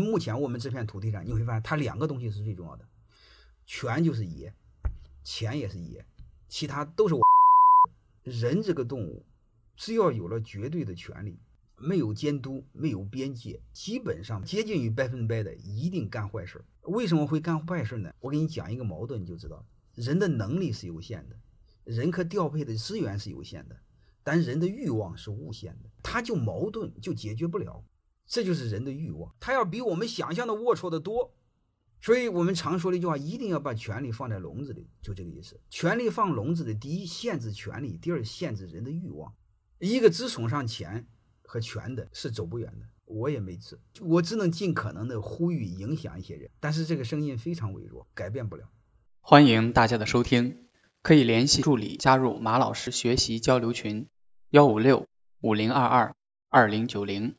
目前我们这片土地上，你会发现它两个东西是最重要的，权就是爷，钱也是爷，其他都是我。人这个动物，只要有了绝对的权利，没有监督，没有边界，基本上接近于百分百的一定干坏事。为什么会干坏事呢？我给你讲一个矛盾，你就知道，人的能力是有限的，人可调配的资源是有限的，但人的欲望是无限的，他就矛盾就解决不了。这就是人的欲望，他要比我们想象的龌龊的多。所以我们常说的一句话，一定要把权力放在笼子里，就这个意思。权力放笼子里，第一限制权力，第二限制人的欲望。一个只崇尚钱和权的，是走不远的。我也没治，我只能尽可能的呼吁影响一些人，但是这个声音非常微弱，改变不了。欢迎大家的收听，可以联系助理加入马老师学习交流群：幺五六五零二二二零九零。